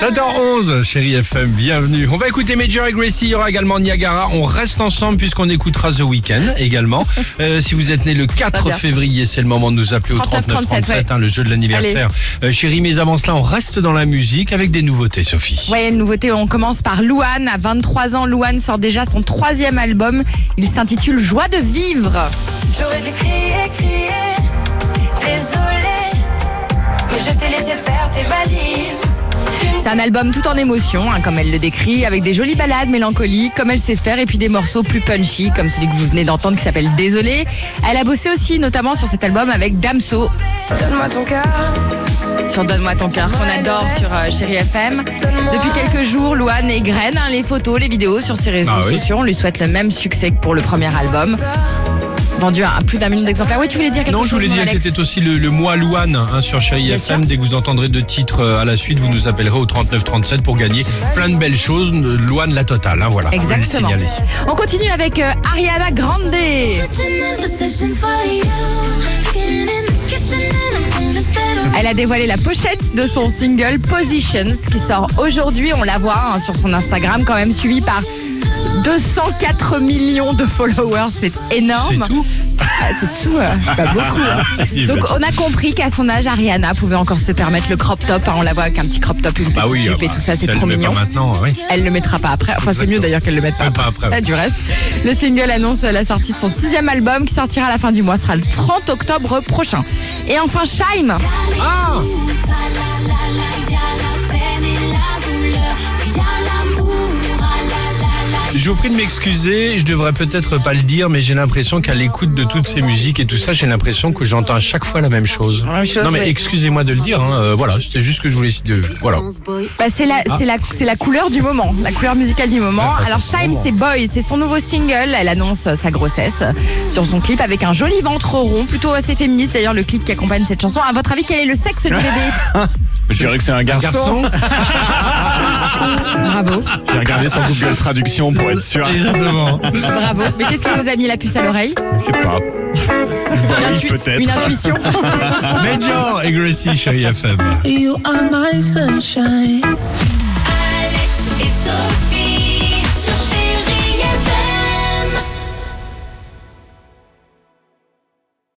7h11, chérie FM, bienvenue. On va écouter Major et Gracie, il y aura également Niagara. On reste ensemble puisqu'on écoutera The Weeknd également. Euh, si vous êtes né le 4 bien. février, c'est le moment de nous appeler au 39 39 37, 37, hein, le jeu de l'anniversaire. Euh, chérie, mais avant cela, on reste dans la musique avec des nouveautés, Sophie. Ouais, une nouveauté, on commence par Louane. À 23 ans, Louane sort déjà son troisième album. Il s'intitule Joie de vivre. J'aurais dû crier, crier, un album tout en émotion, hein, comme elle le décrit, avec des jolies ballades mélancoliques, comme elle sait faire, et puis des morceaux plus punchy, comme celui que vous venez d'entendre qui s'appelle Désolé. Elle a bossé aussi, notamment sur cet album avec Damso, Donne-moi ton cœur, sur Donne-moi ton cœur, qu'on adore sur euh, Chéri FM. Depuis quelques jours, Louane égrène hein, les photos, les vidéos sur ses réseaux Ah oui. sociaux. On lui souhaite le même succès que pour le premier album. Vendu à plus d'un million d'exemplaires. Oui, tu voulais dire quelque Non, chose je voulais dire que c'était aussi le, le mois Louane hein, sur Chérie Bien FM. Dès que vous entendrez deux titres euh, à la suite, vous nous appellerez au 39 37 pour gagner plein de belles choses. Louane la totale, hein, voilà. Exactement. On continue avec euh, Ariana Grande. Elle a dévoilé la pochette de son single Positions qui sort aujourd'hui. On la voit hein, sur son Instagram, quand même suivi par 204 millions de followers. C'est énorme. C'est tout Ah, C'est tout, euh, c'est pas beaucoup. hein. Donc on a compris qu'à son âge, Ariana pouvait encore se permettre le crop top. hein. On la voit avec un petit crop top, une petite Bah oui, jupe ah et bah, tout ça, si c'est elle trop le met mignon. Pas maintenant, oui. Elle le mettra pas après. Enfin, c'est mieux d'ailleurs qu'elle le mette pas, après, du reste. Le single annonce la sortie de son sixième album qui sortira à la fin du mois. Ce sera le 30 octobre prochain. Et enfin, Shaim. Ah Je vous prie de m'excuser, je devrais peut-être pas le dire, mais j'ai l'impression qu'à l'écoute de toutes ces musiques et tout ça, j'ai l'impression que j'entends à chaque fois la même chose. même chose, non mais excusez-moi de le dire, hein, euh, voilà, c'était juste que je voulais de, voilà. Bah, c'est la, c'est la, c'est la couleur du moment, la couleur musicale du moment. Ah, bah, Alors, moment. c'est Boy, c'est son nouveau single. Elle annonce sa grossesse sur son clip avec un joli ventre rond, plutôt assez féministe d'ailleurs, le clip qui accompagne cette chanson. À votre avis, quel est le sexe du bébé? Je dirais que c'est un garçon? Bravo. J'ai regardé sur Google Traduction pour être sûr. Exactement. Bravo. Mais qu'est-ce qui vous a mis la puce à l'oreille Je sais pas. Une, peut-être. une intuition. Major et Gracie, chérie FM. You are my sunshine. Alex et Sophie.